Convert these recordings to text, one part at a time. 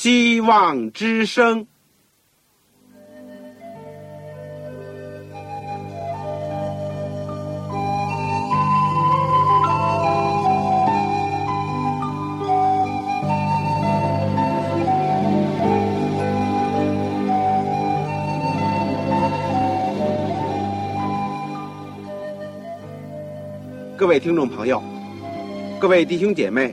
希望之声。各位听众朋友，各位弟兄姐妹，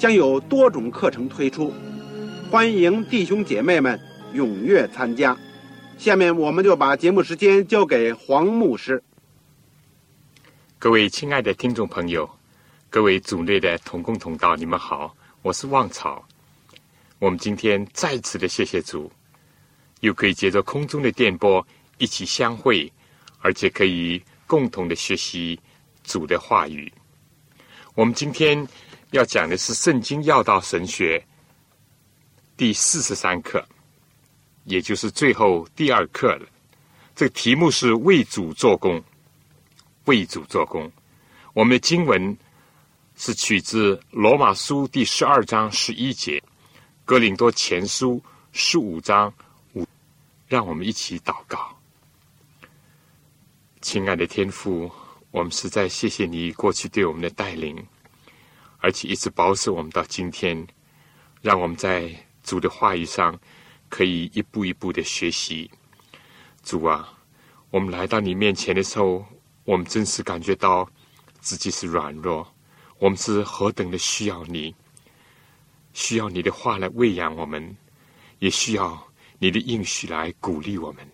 将有多种课程推出，欢迎弟兄姐妹们踊跃参加。下面我们就把节目时间交给黄牧师。各位亲爱的听众朋友，各位组内的同工同道，你们好，我是旺草。我们今天再次的谢谢主，又可以借着空中的电波一起相会，而且可以共同的学习。主的话语，我们今天要讲的是《圣经要道神学》第四十三课，也就是最后第二课了。这个题目是“为主做工”，为主做工。我们的经文是取自《罗马书》第十二章十一节，《哥林多前书》十五章五。让我们一起祷告，亲爱的天父。我们实在谢谢你过去对我们的带领，而且一直保守我们到今天，让我们在主的话语上可以一步一步的学习。主啊，我们来到你面前的时候，我们真是感觉到自己是软弱，我们是何等的需要你，需要你的话来喂养我们，也需要你的应许来鼓励我们。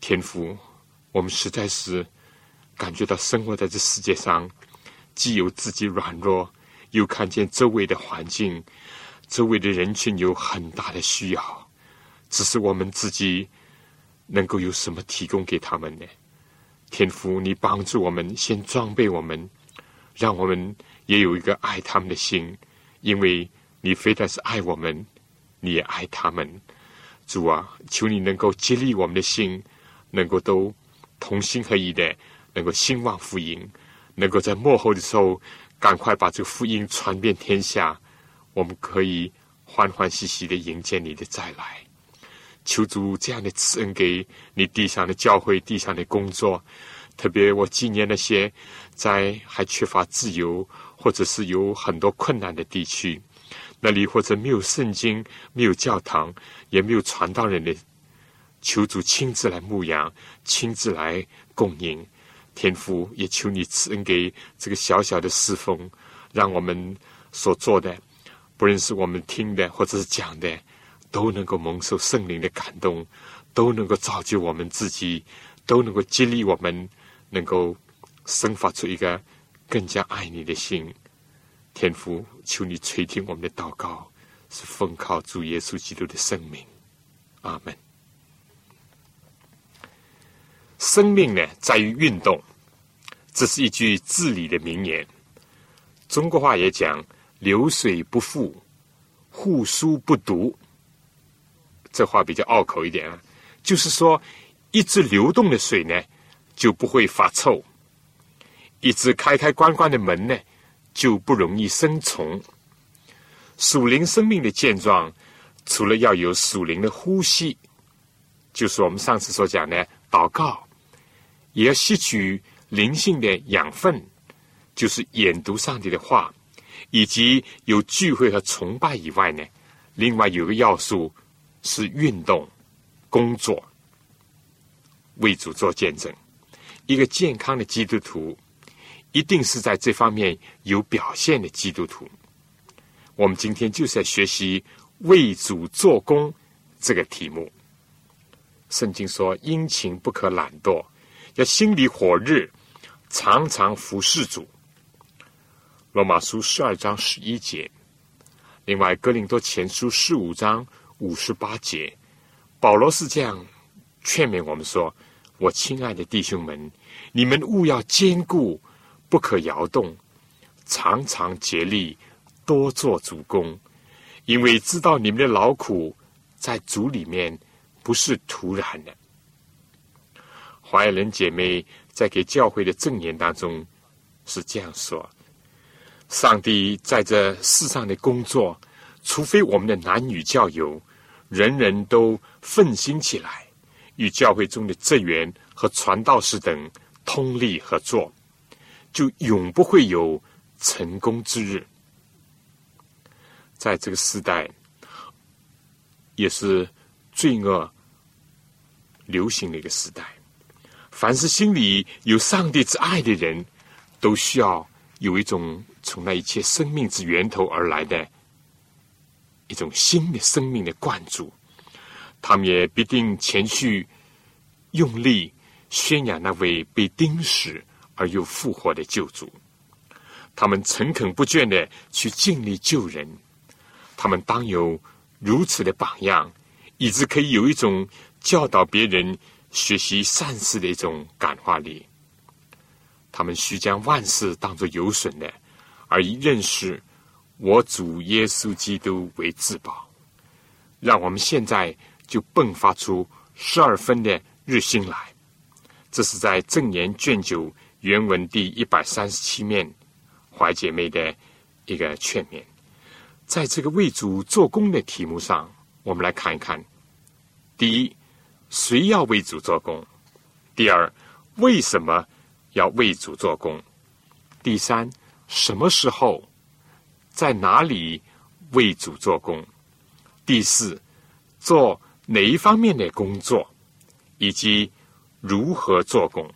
天父，我们实在是。感觉到生活在这世界上，既有自己软弱，又看见周围的环境、周围的人群有很大的需要，只是我们自己能够有什么提供给他们呢？天父，你帮助我们，先装备我们，让我们也有一个爱他们的心，因为你非但是爱我们，你也爱他们。主啊，求你能够激励我们的心，能够都同心合意的。能够兴旺福音，能够在幕后的时候赶快把这个福音传遍天下，我们可以欢欢喜喜的迎接你的再来。求主这样的赐恩给你地上的教会、地上的工作，特别我纪念那些在还缺乏自由或者是有很多困难的地区，那里或者没有圣经、没有教堂、也没有传道人的，求主亲自来牧养，亲自来供应。天父也求你赐恩给这个小小的侍奉，让我们所做的，不论是我们听的或者是讲的，都能够蒙受圣灵的感动，都能够造就我们自己，都能够激励我们，能够生发出一个更加爱你的心。天父，求你垂听我们的祷告，是奉靠主耶稣基督的圣名。阿门。生命呢，在于运动。这是一句至理的名言。中国话也讲“流水不腐，户枢不毒”。这话比较拗口一点啊，就是说，一直流动的水呢，就不会发臭；一直开开关关的门呢，就不容易生虫。属灵生命的健壮，除了要有属灵的呼吸，就是我们上次所讲的祷告，也要吸取。灵性的养分，就是研读上帝的话，以及有聚会和崇拜以外呢，另外有个要素是运动、工作，为主做见证。一个健康的基督徒，一定是在这方面有表现的基督徒。我们今天就是在学习为主做工这个题目。圣经说：“殷勤不可懒惰，要心里火热。”常常服侍主。罗马书十二章十一节，另外，《哥林多前书》十五章五十八节，保罗是这样劝勉我们说：“我亲爱的弟兄们，你们务要坚固，不可摇动，常常竭力，多做主公，因为知道你们的劳苦在主里面不是徒然的。”华人姐妹在给教会的证言当中是这样说。上帝在这世上的工作，除非我们的男女教友人人都奋心起来，与教会中的职员和传道士等通力合作，就永不会有成功之日。在这个时代，也是罪恶流行的一个时代，凡是心里有上帝之爱的人，都需要有一种。从那一切生命之源头而来的一种新的生命的灌注，他们也必定前去用力宣扬那位被钉死而又复活的救主。他们诚恳不倦的去尽力救人，他们当有如此的榜样，以致可以有一种教导别人学习善事的一种感化力。他们须将万事当作有损的。而以认识我主耶稣基督为至宝，让我们现在就迸发出十二分的日星来。这是在正言卷九原文第一百三十七面怀姐妹的一个劝勉。在这个为主做工的题目上，我们来看一看：第一，谁要为主做工；第二，为什么要为主做工；第三。什么时候，在哪里为主做工？第四，做哪一方面的工作，以及如何做工？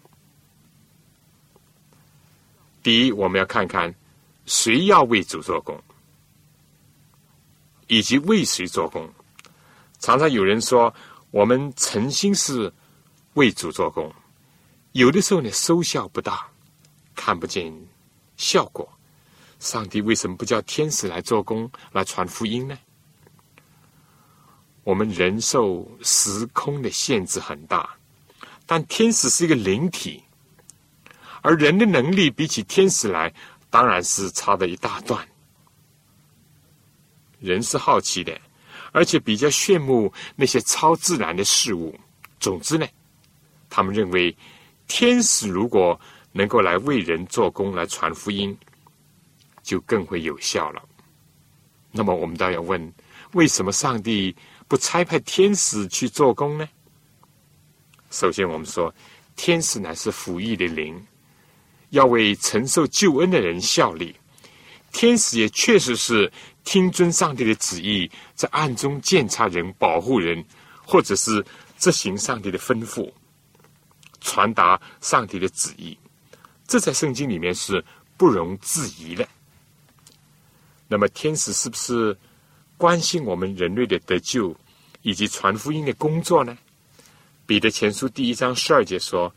第一，我们要看看谁要为主做工，以及为谁做工。常常有人说，我们诚心是为主做工，有的时候呢，收效不大，看不见。效果，上帝为什么不叫天使来做工来传福音呢？我们人受时空的限制很大，但天使是一个灵体，而人的能力比起天使来，当然是差的一大段。人是好奇的，而且比较羡慕那些超自然的事物。总之呢，他们认为天使如果。能够来为人做工，来传福音，就更会有效了。那么，我们倒要问：为什么上帝不差派天使去做工呢？首先，我们说，天使乃是服役的灵，要为承受救恩的人效力。天使也确实是听尊上帝的旨意，在暗中监察人、保护人，或者是执行上帝的吩咐，传达上帝的旨意。这在圣经里面是不容置疑的。那么，天使是不是关心我们人类的得救以及传福音的工作呢？彼得前书第一章十二节说：“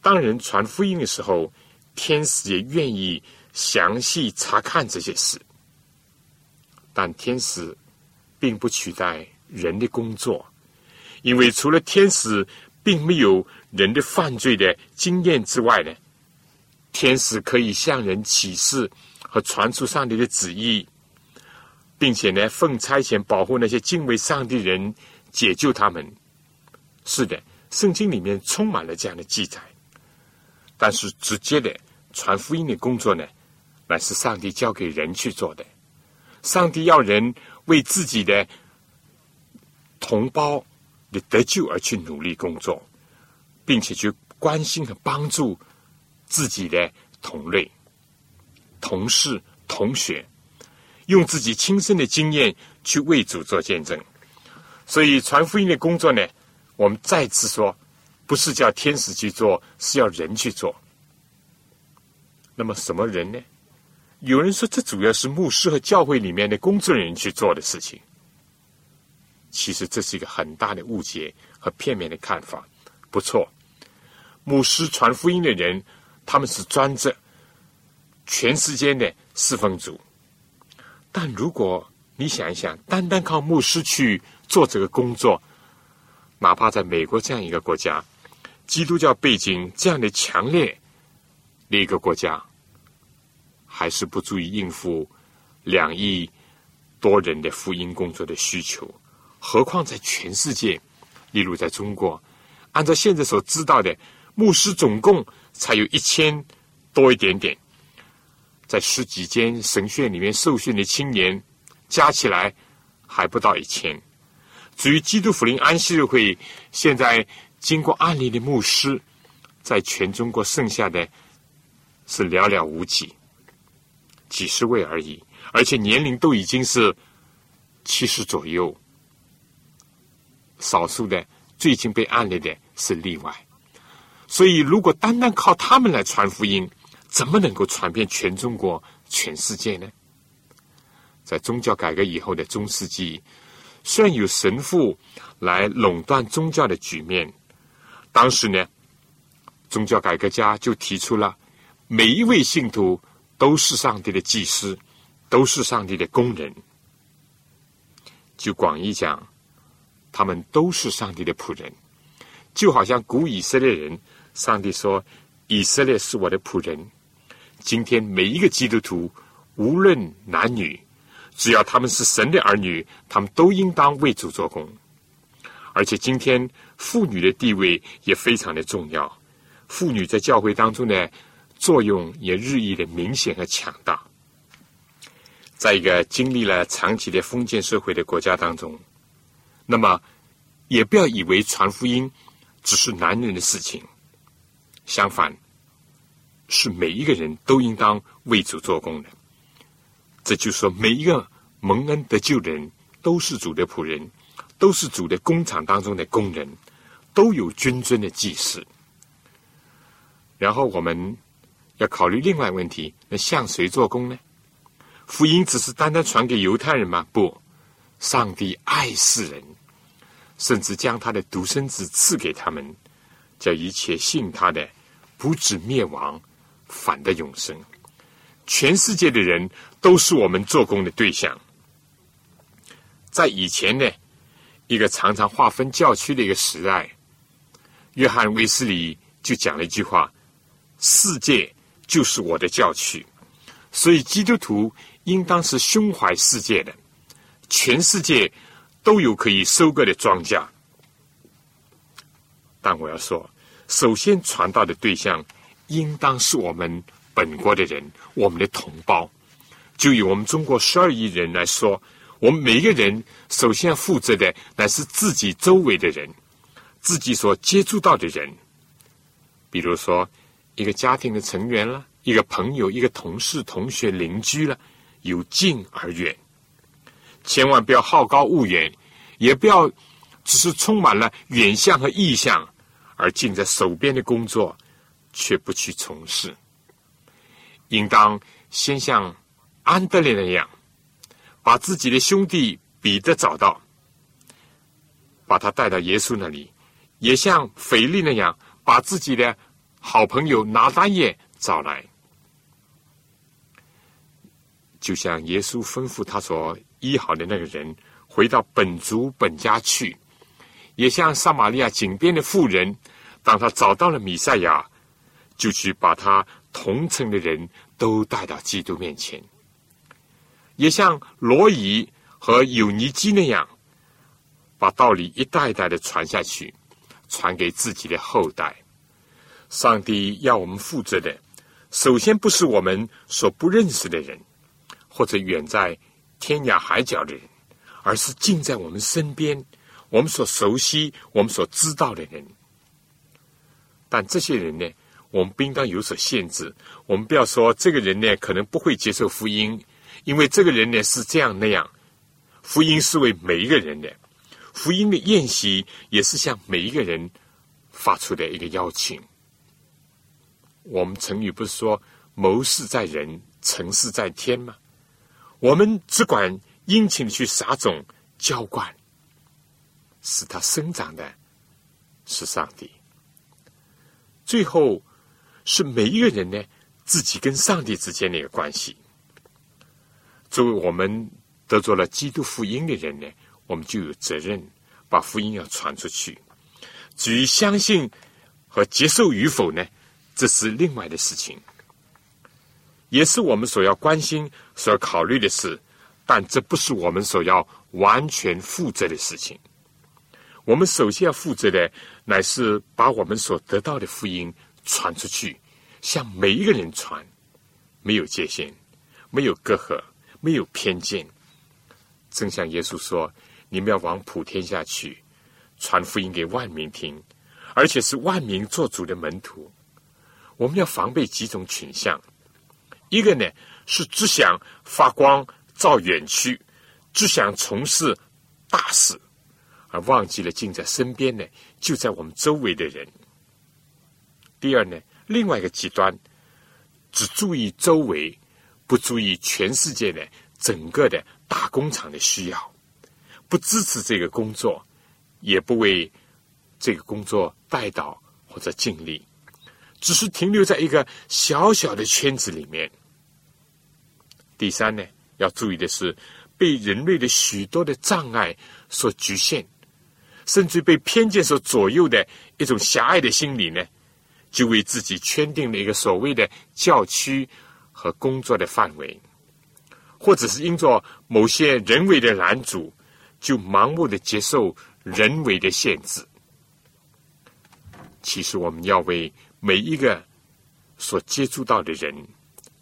当人传福音的时候，天使也愿意详细查看这些事。但天使并不取代人的工作，因为除了天使并没有人的犯罪的经验之外呢。”天使可以向人启示和传出上帝的旨意，并且呢，奉差遣保护那些敬畏上帝人，解救他们。是的，圣经里面充满了这样的记载。但是，直接的传福音的工作呢，乃是上帝交给人去做的。上帝要人为自己的同胞的得救而去努力工作，并且去关心和帮助。自己的同类、同事、同学，用自己亲身的经验去为主做见证。所以传福音的工作呢，我们再次说，不是叫天使去做，是要人去做。那么什么人呢？有人说，这主要是牧师和教会里面的工作人员去做的事情。其实这是一个很大的误解和片面的看法。不错，牧师传福音的人。他们是专责全世界的侍奉主，但如果你想一想，单单靠牧师去做这个工作，哪怕在美国这样一个国家，基督教背景这样的强烈的一个国家，还是不足以应付两亿多人的福音工作的需求。何况在全世界，例如在中国，按照现在所知道的，牧师总共才有一千多一点点。在十几间神学院里面受训的青年，加起来还不到一千。至于基督福音安息日会，现在经过案例的牧师，在全中国剩下的是寥寥无几，几十位而已，而且年龄都已经是七十左右。少数的最近被暗恋的是例外。所以，如果单单靠他们来传福音，怎么能够传遍全中国、全世界呢？在宗教改革以后的中世纪，虽然有神父来垄断宗教的局面，当时呢，宗教改革家就提出了：每一位信徒都是上帝的祭司，都是上帝的工人。就广义讲，他们都是上帝的仆人，就好像古以色列人，上帝说：“以色列是我的仆人。”今天每一个基督徒，无论男女，只要他们是神的儿女，他们都应当为主做工。而且今天妇女的地位也非常的重要，妇女在教会当中呢作用也日益的明显和强大。在一个经历了长期的封建社会的国家当中，那么也不要以为传福音只是男人的事情，相反。是每一个人都应当为主做工的，这就说每一个蒙恩得救人都是主的仆人，都是主的工厂当中的工人，都有君尊的祭祀。然后我们要考虑另外问题：那向谁做工呢？福音只是单单传给犹太人吗？不，上帝爱世人，甚至将他的独生子赐给他们，叫一切信他的不至灭亡。反的永生，全世界的人都是我们做工的对象。在以前呢，一个常常划分教区的一个时代，约翰威斯里就讲了一句话：“世界就是我的教区。”所以基督徒应当是胸怀世界的，全世界都有可以收割的庄稼。但我要说，首先传道的对象。应当是我们本国的人，我们的同胞。就以我们中国十二亿人来说，我们每一个人首先负责的乃是自己周围的人，自己所接触到的人。比如说，一个家庭的成员了，一个朋友，一个同事、同学、邻居了，由近而远。千万不要好高骛远，也不要只是充满了远向和意向，而尽在手边的工作。却不去从事，应当先像安德烈那样，把自己的兄弟彼得找到，把他带到耶稣那里；也像腓力那样，把自己的好朋友拿单叶找来。就像耶稣吩咐他所医好的那个人回到本族本家去；也像撒玛利亚井边的妇人，当他找到了米赛亚。就去把他同城的人都带到基督面前，也像罗伊和有尼基那样，把道理一代代的传下去，传给自己的后代。上帝要我们负责的，首先不是我们所不认识的人，或者远在天涯海角的人，而是近在我们身边，我们所熟悉、我们所知道的人。但这些人呢？我们不应当有所限制。我们不要说这个人呢可能不会接受福音，因为这个人呢是这样那样。福音是为每一个人的，福音的宴席也是向每一个人发出的一个邀请。我们成语不是说“谋事在人，成事在天”吗？我们只管殷勤的去撒种、浇灌，使它生长的是上帝。最后。是每一个人呢，自己跟上帝之间的一个关系。作为我们得着了基督福音的人呢，我们就有责任把福音要传出去。至于相信和接受与否呢，这是另外的事情，也是我们所要关心、所要考虑的事。但这不是我们所要完全负责的事情。我们首先要负责的，乃是把我们所得到的福音传出去，向每一个人传，没有界限，没有隔阂，没有偏见。正像耶稣说：“你们要往普天下去，传福音给万民听，而且是万民做主的门徒。”我们要防备几种倾向，一个呢是只想发光。照远去，只想从事大事，而忘记了近在身边呢，就在我们周围的人。第二呢，另外一个极端，只注意周围，不注意全世界的整个的大工厂的需要，不支持这个工作，也不为这个工作带导或者尽力，只是停留在一个小小的圈子里面。第三呢？要注意的是，被人类的许多的障碍所局限，甚至被偏见所左右的一种狭隘的心理呢，就为自己圈定了一个所谓的教区和工作的范围，或者是因着某些人为的拦阻，就盲目的接受人为的限制。其实，我们要为每一个所接触到的人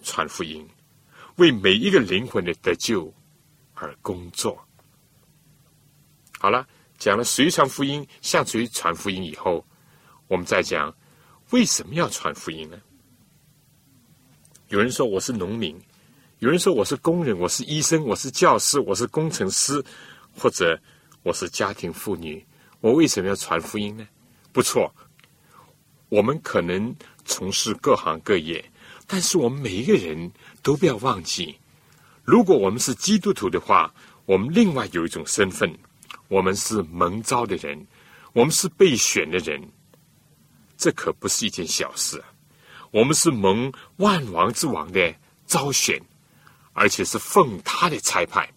传福音。为每一个灵魂的得救而工作。好了，讲了谁传福音，向谁传福音以后，我们再讲为什么要传福音呢？有人说我是农民，有人说我是工人，我是医生，我是教师，我是工程师，或者我是家庭妇女，我为什么要传福音呢？不错，我们可能从事各行各业。但是我们每一个人都不要忘记，如果我们是基督徒的话，我们另外有一种身份，我们是蒙召的人，我们是被选的人，这可不是一件小事。我们是蒙万王之王的招选，而且是奉他的差派。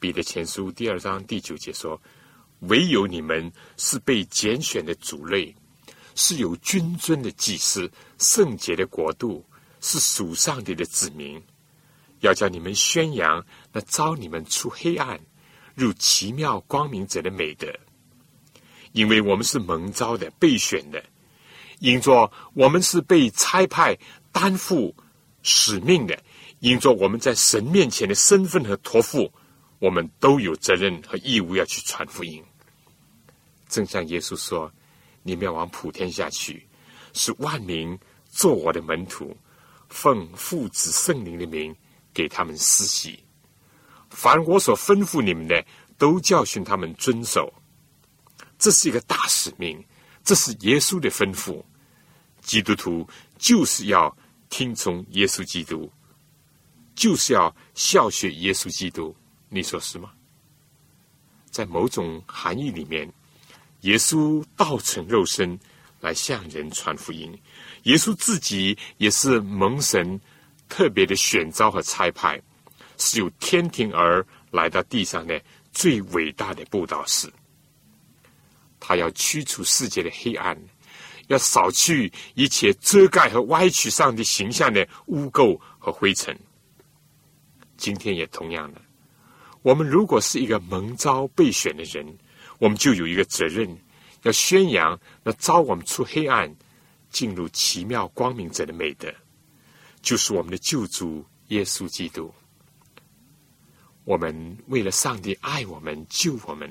彼得前书第二章第九节说：“唯有你们是被拣选的主类。”是有君尊的祭司，圣洁的国度，是属上帝的子民，要叫你们宣扬那招你们出黑暗入奇妙光明者的美德。因为我们是蒙召的、被选的，因着我们是被差派担负使命的，因着我们在神面前的身份和托付，我们都有责任和义务要去传福音。正像耶稣说。你们要往普天下去，使万民做我的门徒，奉父子圣灵的名给他们施洗。凡我所吩咐你们的，都教训他们遵守。这是一个大使命，这是耶稣的吩咐。基督徒就是要听从耶稣基督，就是要效学耶稣基督。你说是吗？在某种含义里面。耶稣道成肉身来向人传福音，耶稣自己也是蒙神特别的选召和差派，是由天庭而来到地上的最伟大的布道士。他要驱除世界的黑暗，要扫去一切遮盖和歪曲上帝形象的污垢和灰尘。今天也同样的，我们如果是一个蒙召备选的人。我们就有一个责任，要宣扬那招我们出黑暗、进入奇妙光明者的美德，就是我们的救主耶稣基督。我们为了上帝爱我们、救我们，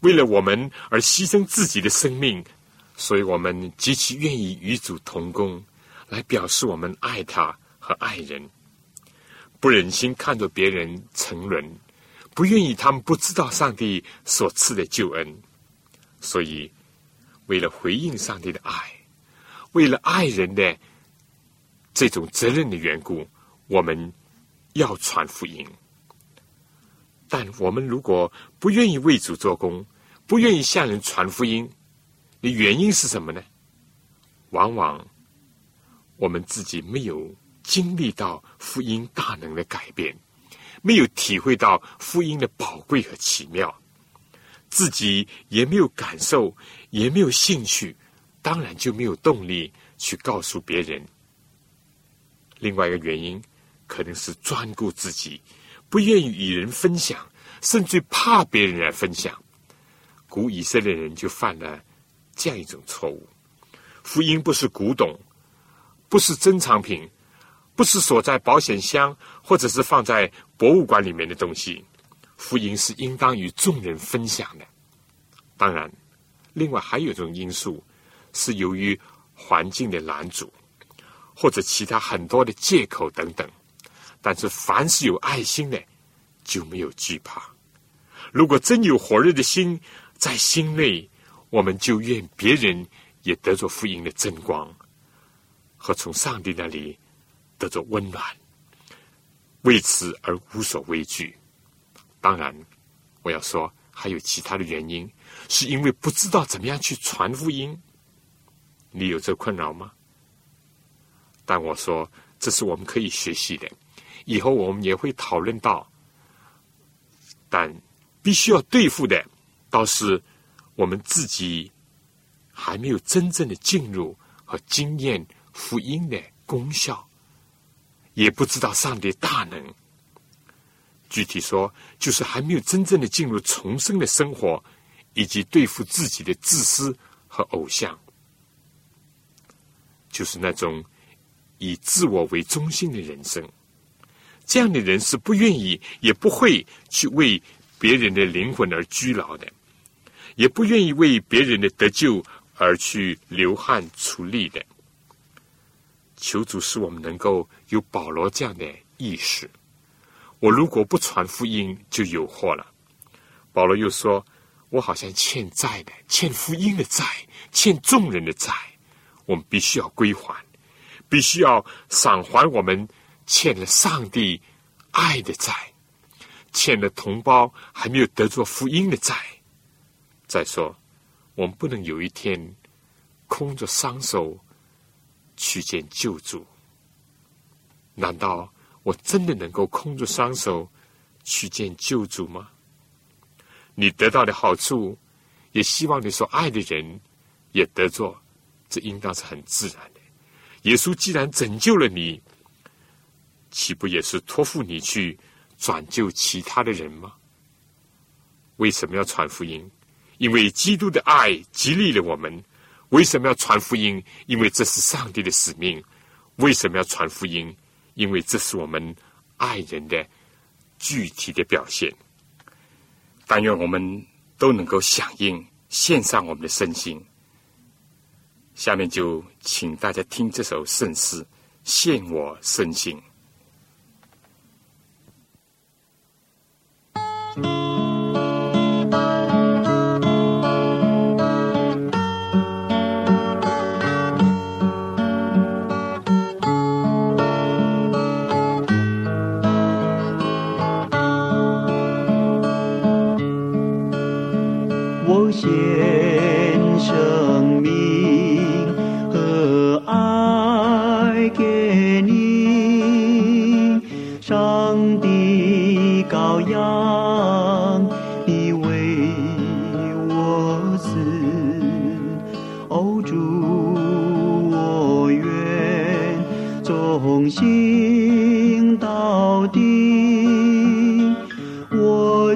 为了我们而牺牲自己的生命，所以我们极其愿意与主同工，来表示我们爱他和爱人，不忍心看着别人沉沦。不愿意他们不知道上帝所赐的救恩，所以为了回应上帝的爱，为了爱人的这种责任的缘故，我们要传福音。但我们如果不愿意为主做工，不愿意向人传福音，的原因是什么呢？往往我们自己没有经历到福音大能的改变。没有体会到福音的宝贵和奇妙，自己也没有感受，也没有兴趣，当然就没有动力去告诉别人。另外一个原因，可能是专顾自己，不愿意与人分享，甚至怕别人来分享。古以色列人就犯了这样一种错误：福音不是古董，不是珍藏品。不是锁在保险箱，或者是放在博物馆里面的东西。福音是应当与众人分享的。当然，另外还有一种因素，是由于环境的拦阻，或者其他很多的借口等等。但是，凡是有爱心的，就没有惧怕。如果真有火热的心在心内，我们就愿别人也得着福音的真光，和从上帝那里。得着温暖，为此而无所畏惧。当然，我要说还有其他的原因，是因为不知道怎么样去传福音。你有这困扰吗？但我说这是我们可以学习的，以后我们也会讨论到。但必须要对付的，倒是我们自己还没有真正的进入和经验福音的功效。也不知道上帝大能。具体说，就是还没有真正的进入重生的生活，以及对付自己的自私和偶像，就是那种以自我为中心的人生。这样的人是不愿意，也不会去为别人的灵魂而居劳的，也不愿意为别人的得救而去流汗出力的。求主使我们能够有保罗这样的意识。我如果不传福音，就有祸了。保罗又说：“我好像欠债的，欠福音的债，欠众人的债。我们必须要归还，必须要偿还我们欠了上帝爱的债，欠了同胞还没有得着福音的债。再说，我们不能有一天空着双手。”去见救主？难道我真的能够空着双手去见救主吗？你得到的好处，也希望你所爱的人也得着，这应当是很自然的。耶稣既然拯救了你，岂不也是托付你去转救其他的人吗？为什么要传福音？因为基督的爱激励了我们。为什么要传福音？因为这是上帝的使命。为什么要传福音？因为这是我们爱人的具体的表现。但愿我们都能够响应，献上我们的身心。下面就请大家听这首圣诗，献我身心。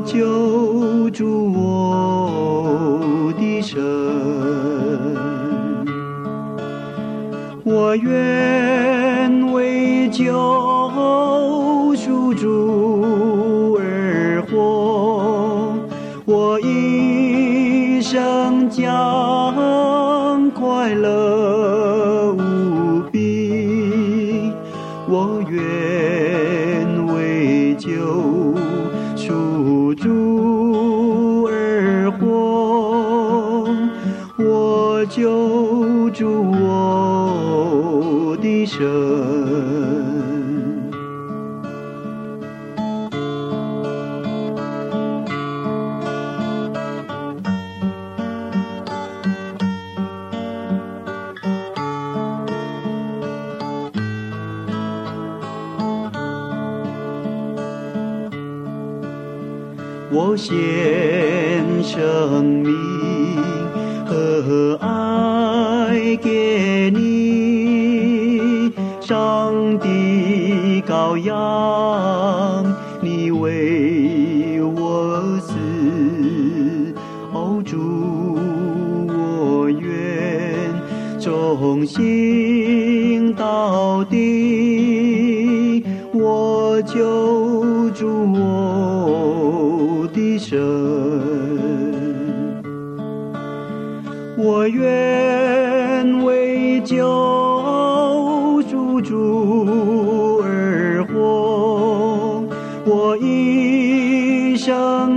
救助我的神我愿为救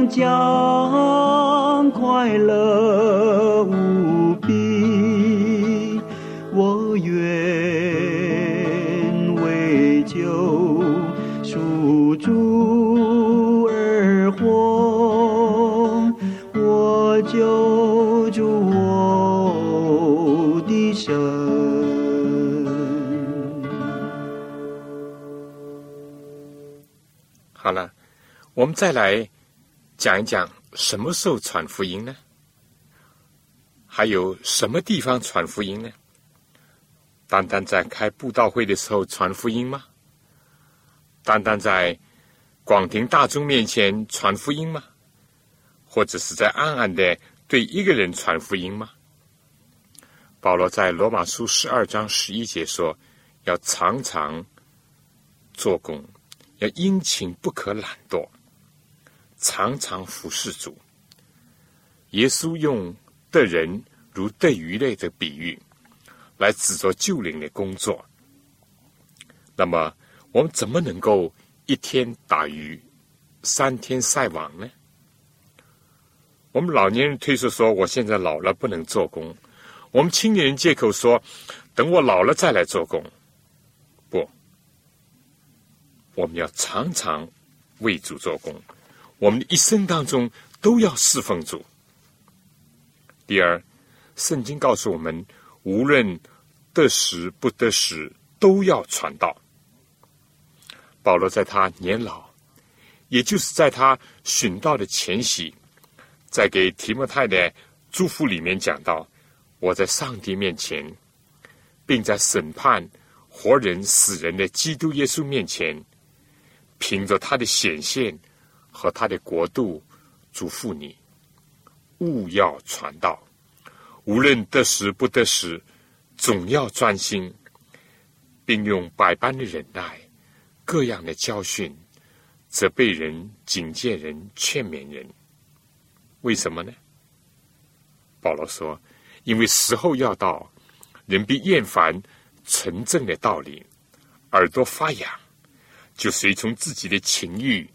将快乐无比，我愿为救赎主而活，我救主我的神。好了，我们再来讲一讲什么时候传福音呢？还有什么地方传福音呢？单单在开布道会的时候传福音吗？单单在广庭大众面前传福音吗？或者是在暗暗的对一个人传福音吗？保罗在罗马书十二章十一节说：“要常常做工，要殷勤，不可懒惰，常常服侍主。”耶稣用的人如对鱼类的比喻，来指着救灵的工作。那么，我们怎么能够一天打鱼，三天晒网呢？我们老年人推说说：“我现在老了，不能做工。”我们青年人借口说：“等我老了再来做工。”不，我们要常常为主做工，我们的一生当中都要侍奉主。第二，圣经告诉我们，无论得时不得时，都要传道。保罗在他年老，也就是在他殉道的前夕，在给提摩太的祝福里面讲到。我在上帝面前，并在审判活人死人的基督耶稣面前，凭着他的显现和他的国度，嘱咐你，勿要传道，无论得时不得时，总要专心，并用百般的忍耐，各样的教训，责备人、警戒人、劝勉人。为什么呢？保罗说。因为时候要到，人必厌烦纯正的道理，耳朵发痒，就随从自己的情欲，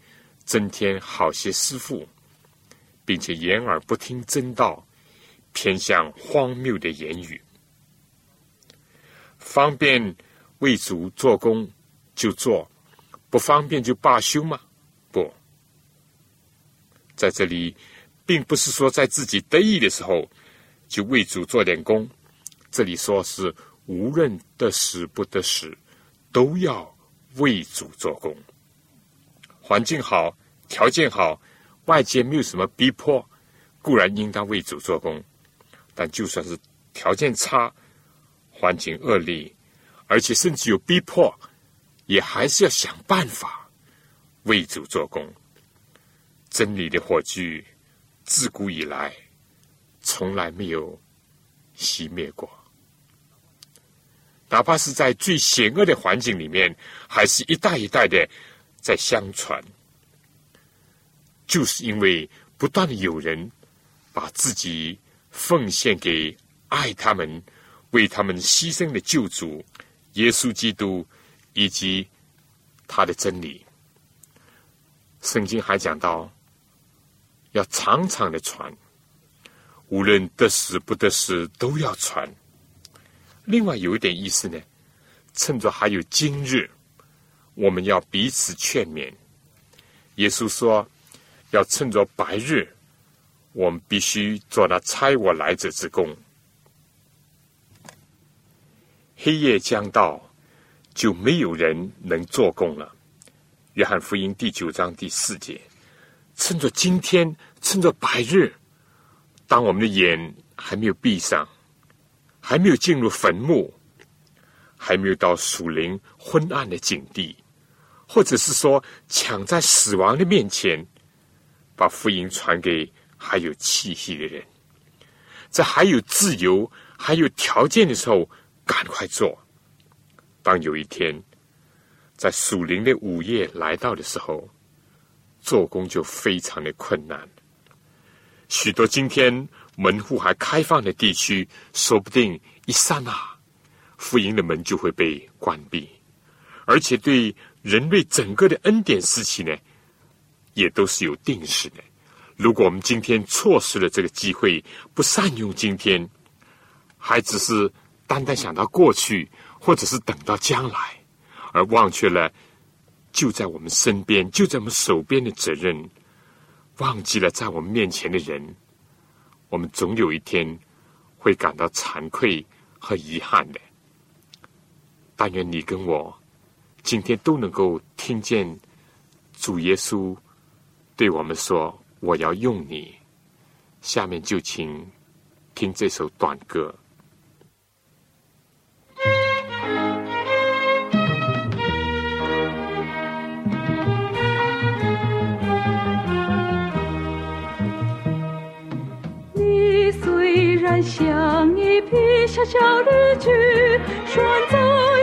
增添好些师傅，并且掩耳不听真道，偏向荒谬的言语。方便为主做工就做，不方便就罢休吗？不，在这里，并不是说在自己得意的时候。就为主做点工，这里说是无论得时不得时，都要为主做工。环境好，条件好，外界没有什么逼迫，固然应当为主做工。但就算是条件差，环境恶劣，而且甚至有逼迫，也还是要想办法为主做工。真理的火炬，自古以来。从来没有熄灭过，哪怕是在最险恶的环境里面，还是一代一代的在相传。就是因为不断的有人把自己奉献给爱他们、为他们牺牲的救主耶稣基督以及他的真理。圣经还讲到，要常常的传。无论得失不得失，都要传。另外有一点意思呢，趁着还有今日，我们要彼此劝勉。耶稣说，要趁着白日，我们必须做那差我来者之功。黑夜将到，就没有人能做工了。约翰福音第九章第四节，趁着今天，趁着白日，当我们的眼还没有闭上，还没有进入坟墓，还没有到属灵昏暗的境地，或者是说抢在死亡的面前，把福音传给还有气息的人，在还有自由、还有条件的时候，赶快做。当有一天，在属灵的午夜来到的时候，做工就非常的困难。许多今天门户还开放的地区，说不定一刹那，福音的门就会被关闭，而且对人类整个的恩典时期呢，也都是有定时的。如果我们今天错失了这个机会，不善用今天，还只是单单想到过去。或者是等到将来，而忘却了就在我们身边、就在我们手边的责任，忘记了在我们面前的人，我们总有一天会感到惭愧和遗憾的。但愿你跟我今天都能够听见主耶稣对我们说：“我要用你。”下面就请听这首短歌。虽然像一匹小小绿驹，拴在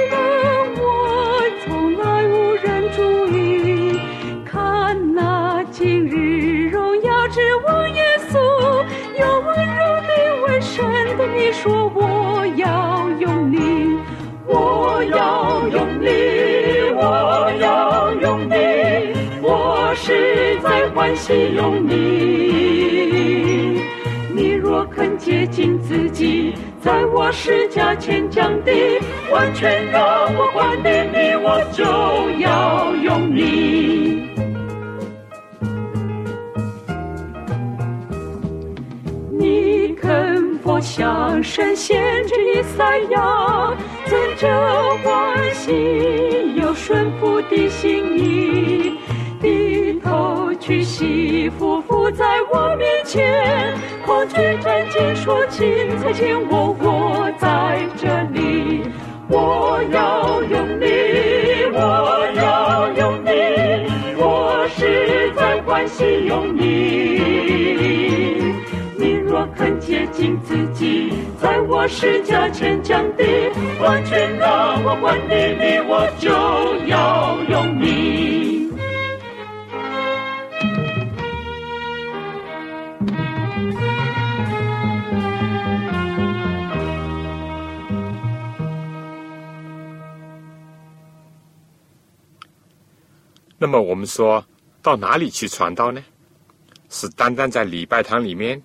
欢喜用你。你若肯接近自己，在我施加前降低，完全让我管理你，我就要用你。你肯否向神献这赛亚，存着欢喜又顺服的心意，屈膝匍匐在我面前。恐惧战兢说：“请才见我，我在这里。我要用你，我要用你，我实在欢喜用你。你若肯接近自己，在我施加前降低，完全让我管理你，我就要用你。”那么我们说到哪里去传道呢？是单单在礼拜堂里面？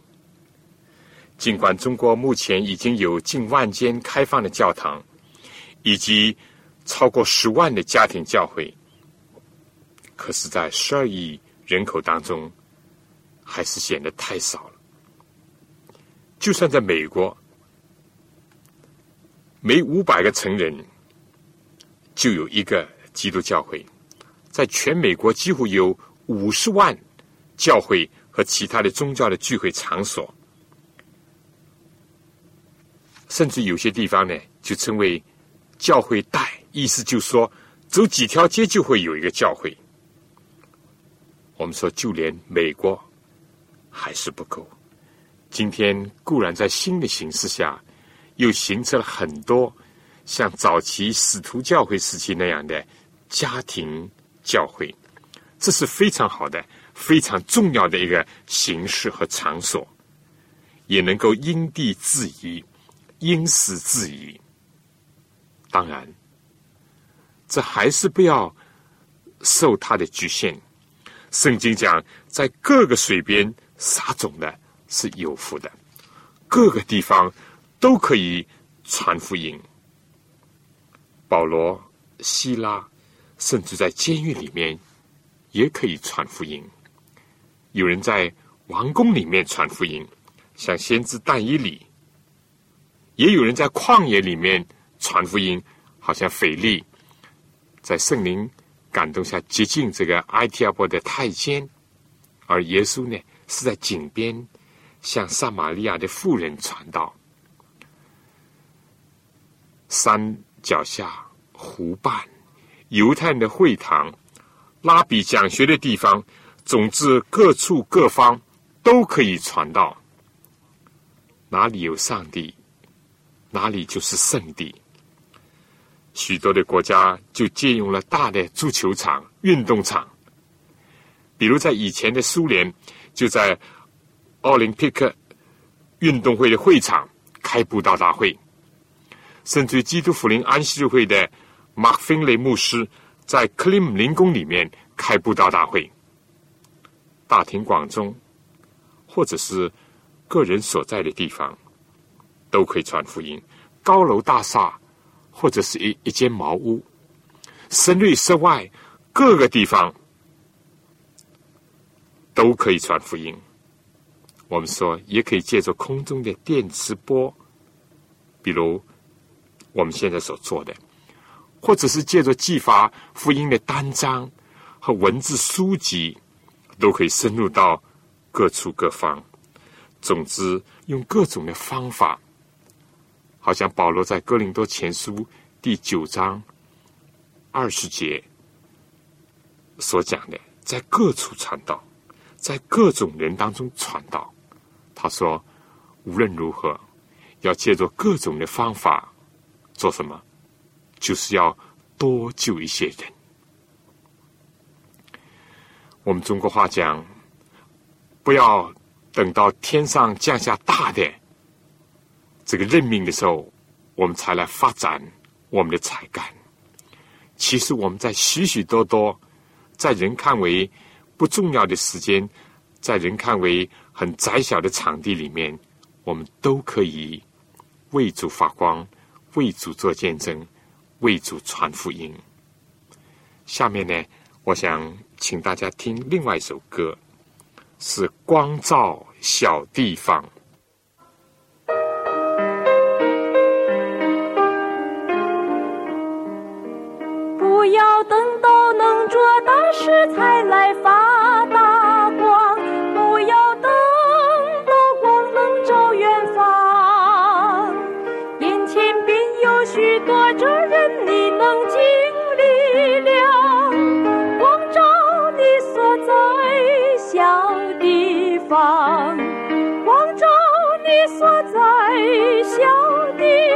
尽管中国目前已经有近万间开放的教堂，以及超过十万的家庭教会，可是，在十二亿人口当中，还是显得太少了。就算在美国，每五百个成人就有一个基督教会。在全美国几乎有五十万教会和其他的宗教的聚会场所，甚至有些地方呢，就称为教会带，意思就说，走几条街就会有一个教会。我们说，就连美国还是不够。今天固然在新的形势下，又形成了很多像早期使徒教会时期那样的家庭。教会，这是非常好的、非常重要的一个形式和场所，也能够因地制宜、因时制宜。当然，这还是不要受它的局限。圣经讲，在各个水边撒种的是有福的，各个地方都可以传福音。保罗、希拉。甚至在监狱里面也可以传福音。有人在王宫里面传福音，像先知但以里；也有人在旷野里面传福音，好像腓力在圣灵感动下接近这个埃提阿伯的太监，而耶稣呢是在井边向撒玛利亚的妇人传道。山脚下、湖畔、犹太人的会堂、拉比讲学的地方，总之各处各方都可以传道。哪里有上帝，哪里就是圣地。许多的国家就借用了大的足球场、运动场，比如在以前的苏联，就在奥林匹克运动会的会场开布道大会。甚至基督福临安息日会的马芬雷牧师在克里姆林宫里面开布道大会，大庭广众，或者是个人所在的地方，都可以传福音。高楼大厦，或者是一一间茅屋，室内室外各个地方都可以传福音。我们说，也可以借助空中的电磁波，比如。我们现在所做的，或者是借着寄发福音的单张和文字书籍，都可以深入到各处各方。总之，用各种的方法，好像保罗在哥林多前书第九章二十节所讲的，在各处传道，在各种人当中传道。他说，无论如何，要借助各种的方法。做什么？就是要多救一些人。我们中国话讲，不要等到天上降下大的这个任命的时候，我们才来发展我们的才干。其实我们在许许多多在人看为不重要的时间，在人看为很窄小的场地里面，我们都可以为主发光。为主做见证，为主传福音。下面呢，我想请大家听另外一首歌，是《光照小地方》。不要等到能做大事才来发达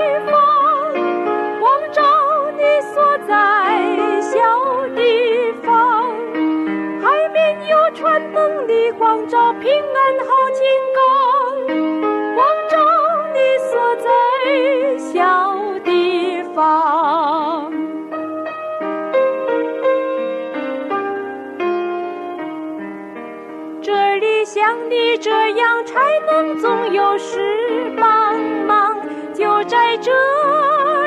地方望着你所在小地方海边有船灯的光照平安好情歌你所在小地方。这里像你这样才能总有十八在这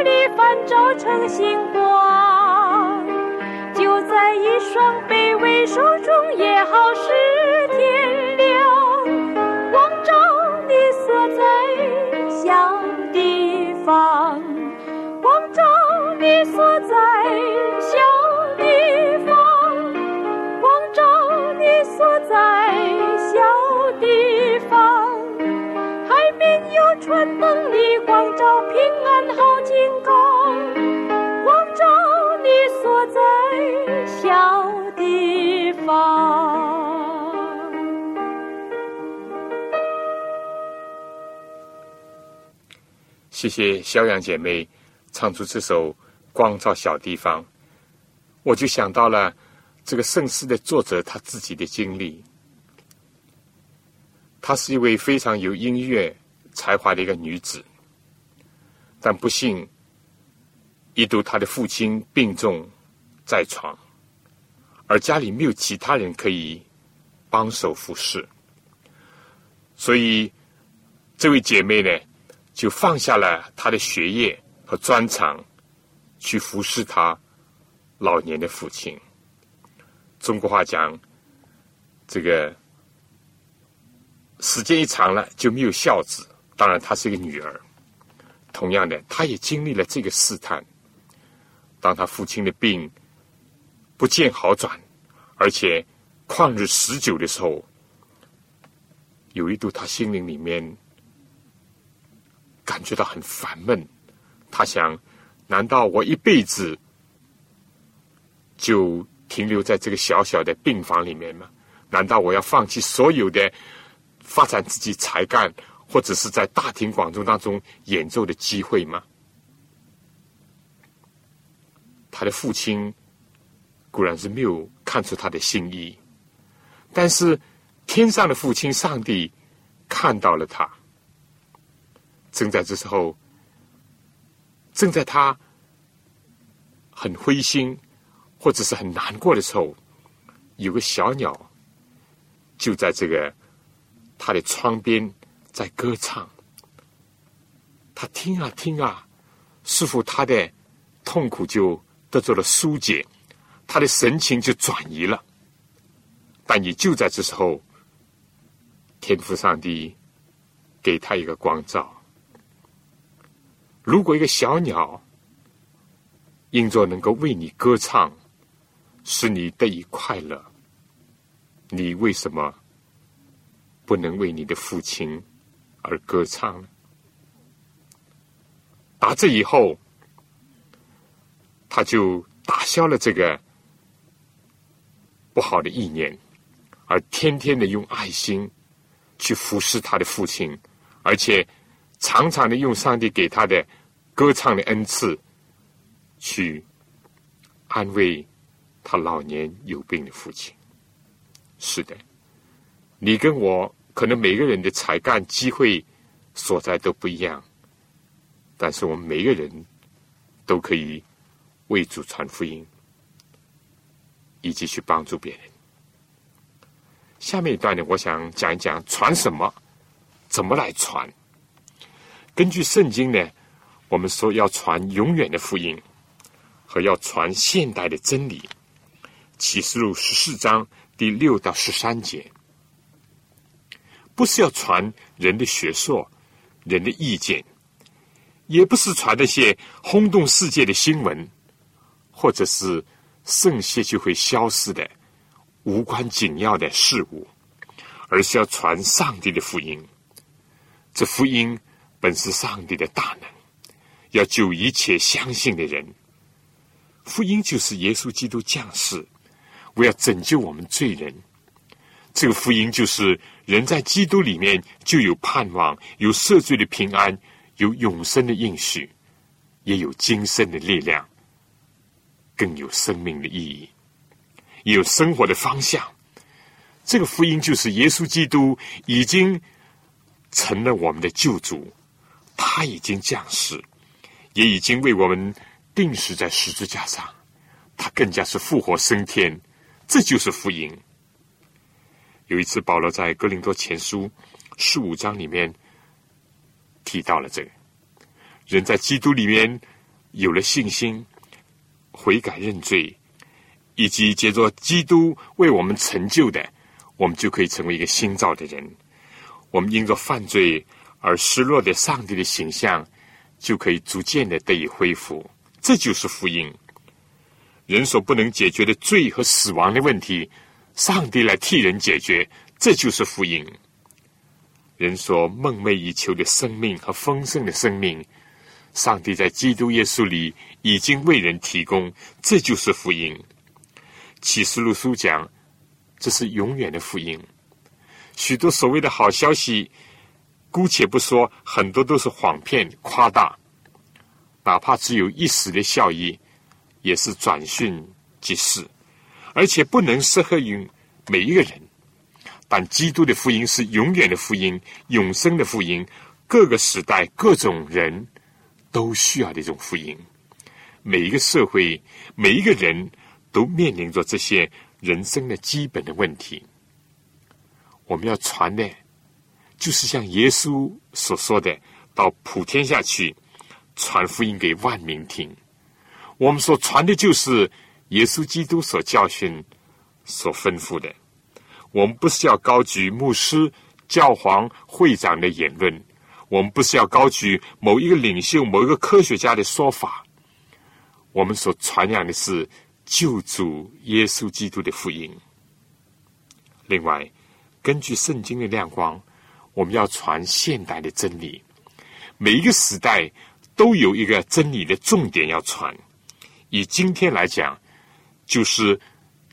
里反照成星光，就在一双卑微手中也好是天亮，光照你所在小地方，光照你所在谢谢肖阳姐妹唱出这首《光照小地方》，我就想到了这个圣诗的作者他自己的经历。她是一位非常有音乐才华的一个女子，但不幸一度她的父亲病重在床，而家里没有其他人可以帮手服侍，所以这位姐妹呢，就放下了他的学业和专长，去服侍他老年的父亲。中国话讲，这个时间一长了就没有孝子。当然，她是一个女儿。同样的，她也经历了这个试探。当她父亲的病不见好转，而且旷日持久的时候，有一度他心灵里面感觉到很烦闷，他想：难道我一辈子就停留在这个小小的病房里面吗？难道我要放弃所有的发展自己才干，或者是在大庭广众当中演奏的机会吗？他的父亲固然是没有看出他的心意，但是天上的父亲上帝看到了他。正在这时候，正在他很灰心或者是很难过的时候，有个小鸟就在这个他的窗边在歌唱。他听啊听啊，似乎他的痛苦就得到了疏解，他的神情就转移了。但也就在这时候，天父上帝给他一个光照。如果一个小鸟因着能够为你歌唱，使你得以快乐，你为什么不能为你的父亲而歌唱呢？打这以后，他就打消了这个不好的意念，而天天的用爱心去服侍他的父亲，而且常常的用上帝给他的歌唱的恩赐去安慰他老年有病的父亲。是的，你跟我可能每个人的才干、机会所在都不一样。但是我们每个人都可以为主传福音，以及去帮助别人。下面一段呢，我想讲一讲传什么，怎么来传。根据圣经呢，我们说要传永远的福音，和要传现代的真理。启示录十四章第六到十三节，不是要传人的学说、人的意见。也不是传那些轰动世界的新闻，或者是圣些就会消失的无关紧要的事物，而是要传上帝的福音。这福音本是上帝的大能，要救一切相信的人。福音就是耶稣基督降世，为要拯救我们罪人。这个福音就是人在基督里面就有盼望，有赦罪的平安。有永生的应许，也有今生的力量，更有生命的意义，也有生活的方向。这个福音就是耶稣基督已经成了我们的救主，他已经降世，也已经为我们定死在十字架上，他更加是复活升天。这就是福音。有一次，保罗在哥林多前书十五章里面。提到了这个，人在基督里面有了信心、悔改认罪，以及借着基督为我们成就的，我们就可以成为一个新造的人。我们因着犯罪而失落的上帝的形象，就可以逐渐的得以恢复。这就是福音。人所不能解决的罪和死亡的问题，上帝来替人解决，这就是福音。人所梦寐以求的生命和丰盛的生命，上帝在基督耶稣里已经为人提供，这就是福音。启示录书讲，这是永远的福音。许多所谓的好消息，姑且不说，很多都是谎骗、夸大，哪怕只有一时的效益，也是转瞬即逝，而且不能适合于每一个人。但基督的福音是永远的福音，永生的福音，各个时代、各种人都需要这种福音。每一个社会、每一个人都面临着这些人生的基本的问题。我们要传的，就是像耶稣所说的，到普天下去，传福音给万民听。我们所传的，就是耶稣基督所教训、所吩咐的。我们不是要高举牧师、教皇、会长的言论，我们不是要高举某一个领袖、某一个科学家的说法，我们所传扬的是救主耶稣基督的福音。另外，根据圣经的亮光，我们要传现代的真理。每一个时代都有一个真理的重点要传。以今天来讲，就是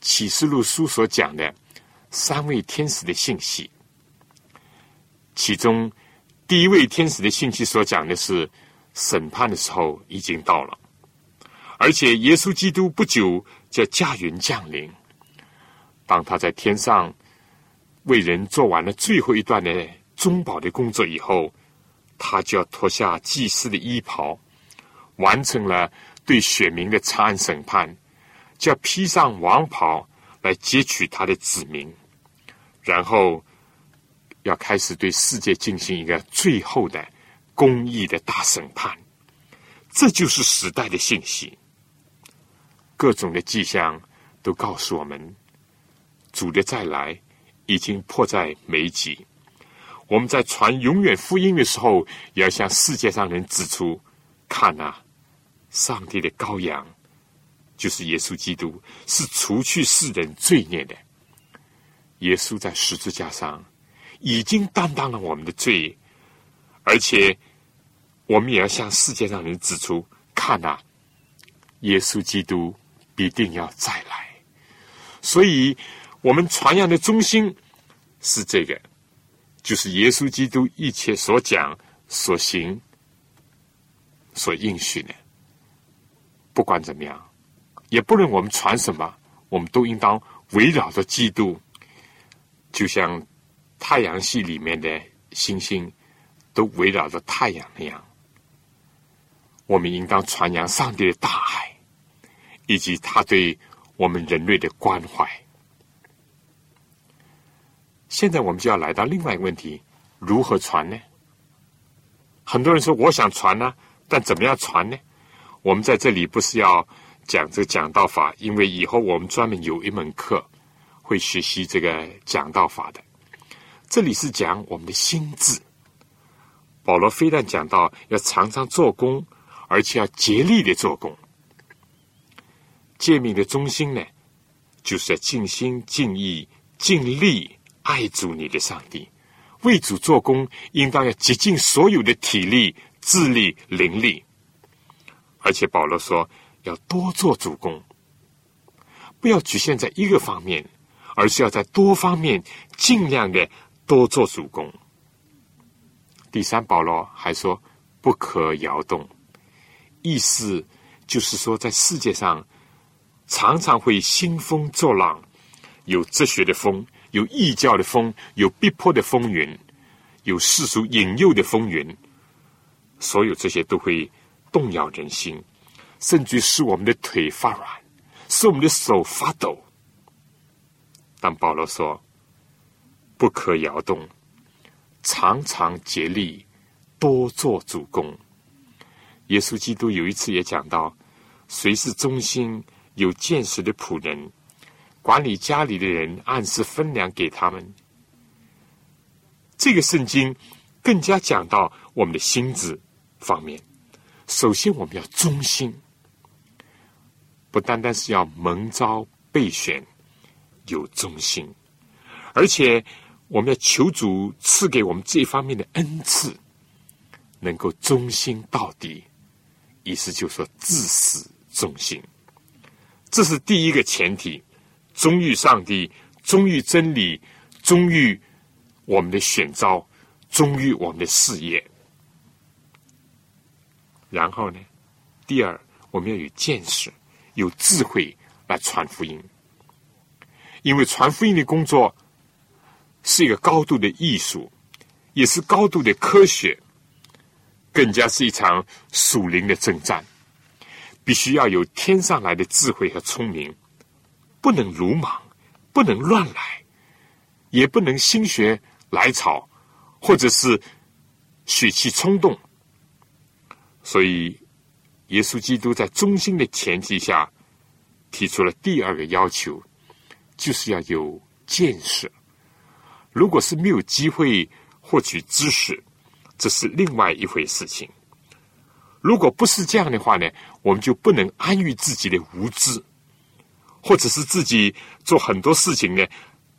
启示录书所讲的三位天使的信息。其中第一位天使的信息所讲的是审判的时候已经到了，而且耶稣基督不久就驾云降临。当他在天上为人做完了最后一段的中保的工作以后，他就要脱下祭司的衣袍，完成了对选民的查案审判，就要披上王袍来接取他的子民，然后要开始对世界进行一个最后的公义的大审判。这就是时代的信息，各种的迹象都告诉我们。主的再来已经迫在眉睫。我们在传永远福音的时候，也要向世界上人指出：看呐，上帝的羔羊就是耶稣基督，是除去世人罪孽的。耶稣在十字架上已经担当了我们的罪，而且我们也要向世界上人指出：看呐，耶稣基督必定要再来。所以。我们传扬的中心是这个，就是耶稣基督一切所讲、所行、所应许的。不管怎么样，也不论我们传什么，我们都应当围绕着基督，就像太阳系里面的星星都围绕着太阳那样。我们应当传扬上帝的大爱，以及他对我们人类的关怀。现在我们就要来到另外一个问题：如何传呢？很多人说我想传呢，但怎么样传呢？我们在这里不是要讲这个讲道法，因为以后我们专门有一门课会学习这个讲道法的。这里是讲我们的心智。保罗非但讲到要常常做工，而且要竭力的做工。诫命的中心呢，就是要尽心、尽意、尽力。爱主你的上帝，为主做工，应当要竭尽所有的体力、智力、灵力。而且保罗说，要多做主公，不要局限在一个方面，而是要在多方面尽量的多做主公。第三，保罗还说，不可摇动，意思就是说，在世界上常常会兴风作浪，有哲学的风。有异教的风，有逼迫的风云，有世俗引诱的风云，所有这些都会动摇人心，甚至使我们的腿发软，使我们的手发抖。但保罗说：“不可摇动，常常竭力，多做主公。”耶稣基督有一次也讲到：“谁是忠心有见识的仆人？”管理家里的人，按时分粮给他们。这个圣经更加讲到我们的心智方面。首先，我们要忠心，不单单是要蒙召备选，有忠心，而且我们要求主赐给我们这方面的恩赐，能够忠心到底。意思就是说，至死忠心，这是第一个前提。忠于上帝，忠于真理，忠于我们的选召，忠于我们的事业。然后呢，第二，我们要有见识、有智慧来传福音。因为传福音的工作是一个高度的艺术，也是高度的科学，更加是一场属灵的征战，必须要有天上来的智慧和聪明。不能鲁莽，不能乱来，也不能心血来潮，或者是血气冲动。所以，耶稣基督在忠心的前提下，提出了第二个要求，就是要有见识。如果是没有机会获取知识，这是另外一回事情。如果不是这样的话呢，我们就不能安于自己的无知。或者是自己做很多事情呢，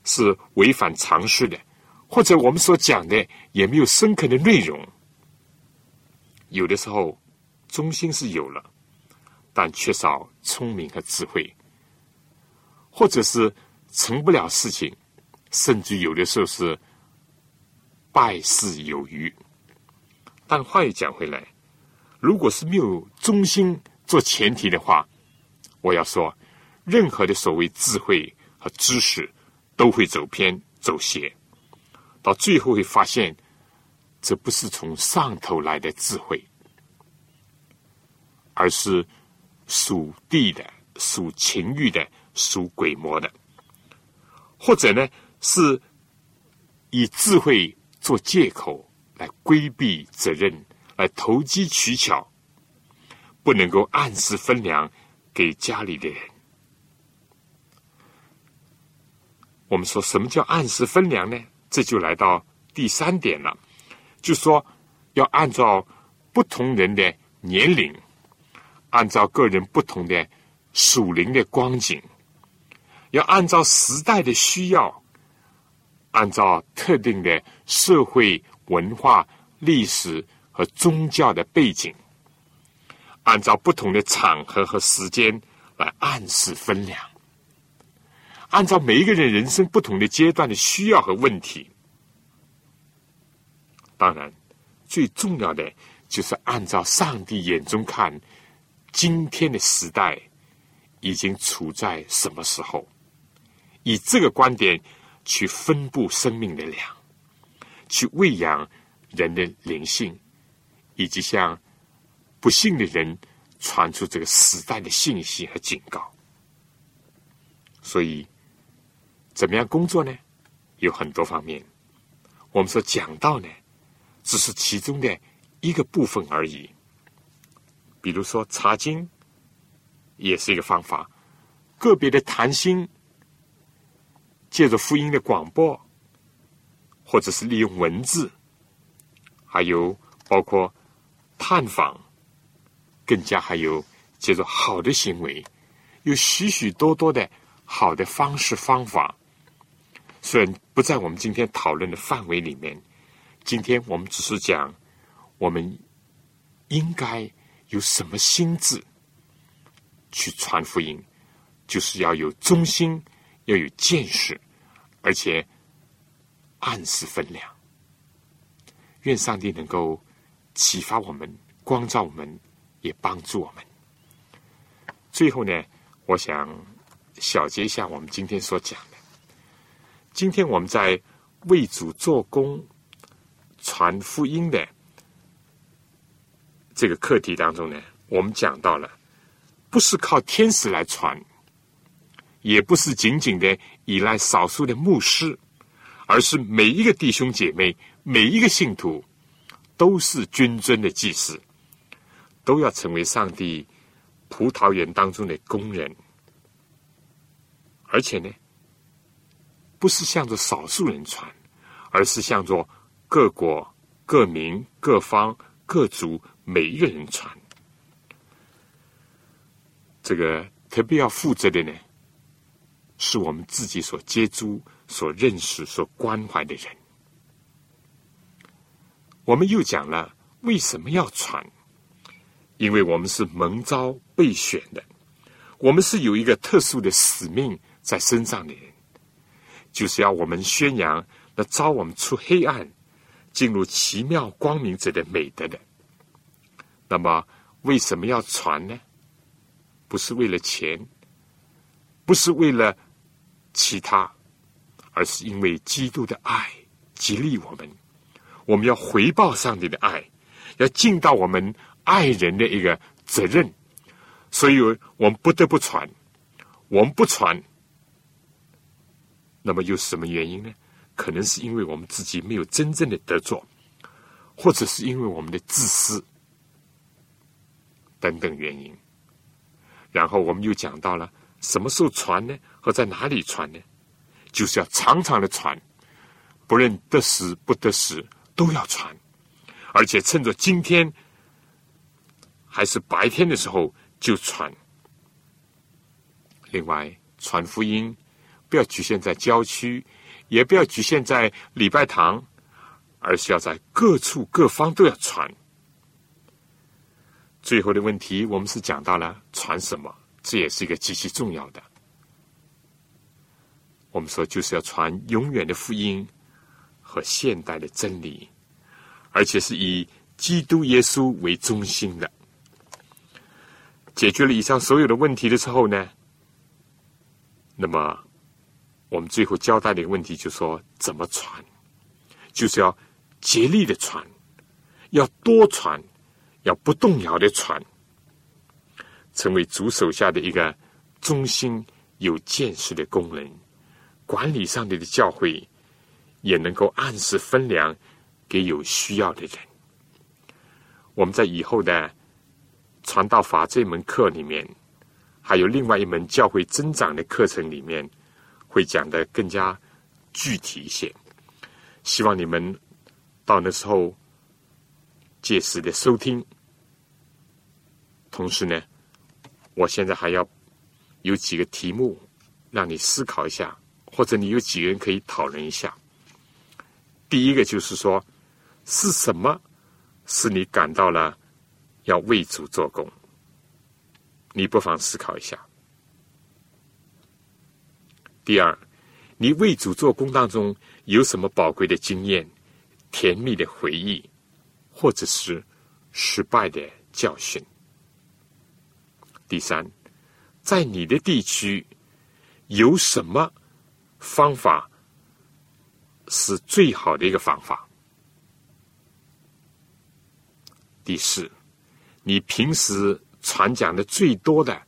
是违反常识的，或者我们所讲的也没有深刻的内容。有的时候，中心是有了，但缺少聪明和智慧，或者是成不了事情，甚至有的时候是败事有余。但话又讲回来，如果是没有中心做前提的话，我要说，任何的所谓智慧和知识都会走偏走邪，到最后会发现。这不是从上头来的智慧，而是属地的、属情欲的、属鬼魔的，或者呢，是以智慧做借口来规避责任，来投机取巧，不能够按时分粮给家里的人。我们说什么叫按时分粮呢？这就来到第三点了。就说要按照不同人的年龄，按照个人不同的属灵的光景，要按照时代的需要，按照特定的社会文化、历史和宗教的背景，按照不同的场合和时间来按时分粮，按照每一个人人生不同的阶段的需要和问题。当然，最重要的就是按照上帝眼中看，今天的时代已经处在什么时候？以这个观点去分布生命的粮，去喂养人的灵性，以及向不幸的人传出这个时代的信息和警告。所以，怎么样工作呢？有很多方面。我们说讲道呢。只是其中的一个部分而已。比如说查经，也是一个方法；个别的谈心，借着福音的广播，或者是利用文字，还有包括探访，更加还有借着好的行为，有许许多多的好的方式方法。虽然不在我们今天讨论的范围里面。今天我们只是讲，我们应该有什么心智去传福音，就是要有忠心，要有见识，而且按时分粮。愿上帝能够启发我们，光照我们，也帮助我们。最后呢，我想小结一下我们今天所讲的。今天我们在为主做工。传福音的这个课题当中呢，我们讲到了，不是靠天使来传，也不是仅仅的依赖少数的牧师，而是每一个弟兄姐妹、每一个信徒都是君尊的祭司，都要成为上帝葡萄园当中的工人，而且呢，不是向着少数人传，而是向着。各国、各民、各方、各族，每一个人传。这个特别要负责的呢，是我们自己所接触、所认识、所关怀的人。我们又讲了为什么要传，因为我们是蒙召备选的，我们是有一个特殊的使命在身上的人，就是要我们宣扬那招我们出黑暗。进入奇妙光明者的美德的，那么为什么要传呢？不是为了钱，不是为了其他，而是因为基督的爱激励我们。我们要回报上帝的爱，要尽到我们爱人的一个责任，所以我们不得不传。我们不传，那么又是什么原因呢？可能是因为我们自己没有真正的得着，或者是因为我们的自私等等原因。然后我们又讲到了什么时候传呢？和在哪里传呢？就是要常常的传，不论得时不得时都要传，而且趁着今天还是白天的时候就传。另外，传福音不要局限在郊区。也不要局限在礼拜堂，而是要在各处各方都要传。最后的问题，我们是讲到了传什么，这也是一个极其重要的。我们说就是要传永远的福音和现代的真理，而且是以基督耶稣为中心的。解决了以上所有的问题的时候呢，那么我们最后交代的一个问题就是说怎么传，就是要竭力的传，要多传，要不动摇的传，成为主手下的一个忠心有见识的工人。管理上的的教会也能够按时分粮给有需要的人。我们在以后的传道法这门课里面，还有另外一门教会增长的课程里面，会讲的更加具体一些。希望你们到那时候届时的收听。同时呢，我现在还要有几个题目让你思考一下。或者你有几个人可以讨论一下？第一个就是说，是什么使你感到了要为主做工？你不妨思考一下。第二，你为主做工当中有什么宝贵的经验、甜蜜的回忆，或者是失败的教训？第三，在你的地区有什么？方法是最好的一个方法。第四，你平时传讲的最多的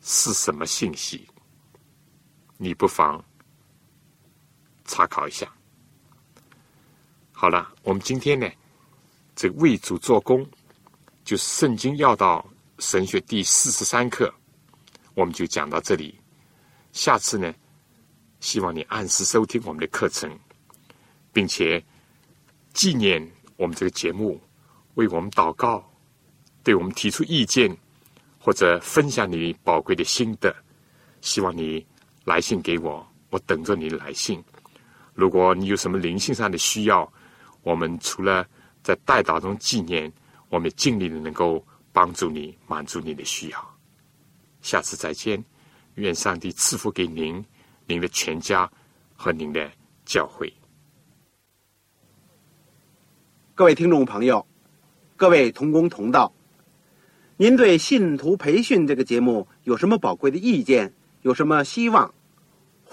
是什么信息？你不妨参考一下。好了，我们今天呢，这为主做工，就是圣经要道神学第四十三课，我们就讲到这里。下次呢？希望你按时收听我们的课程，并且纪念我们这个节目，为我们祷告，对我们提出意见，或者分享你宝贵的心得。希望你来信给我，我等着你的来信。如果你有什么灵性上的需要，我们除了在代祷中纪念，我们尽力的能够帮助你，满足你的需要。下次再见，愿上帝赐福给您。您的全家和您的教会，各位听众朋友，各位同工同道，您对信徒培训这个节目有什么宝贵的意见？有什么希望？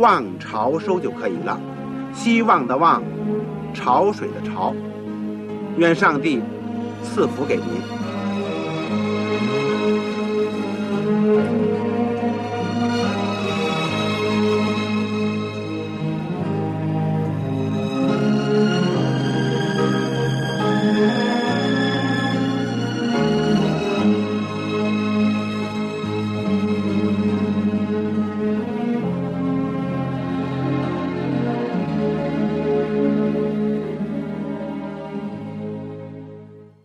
望潮收”就可以了。希望的望，潮水的潮。愿上帝赐福给您。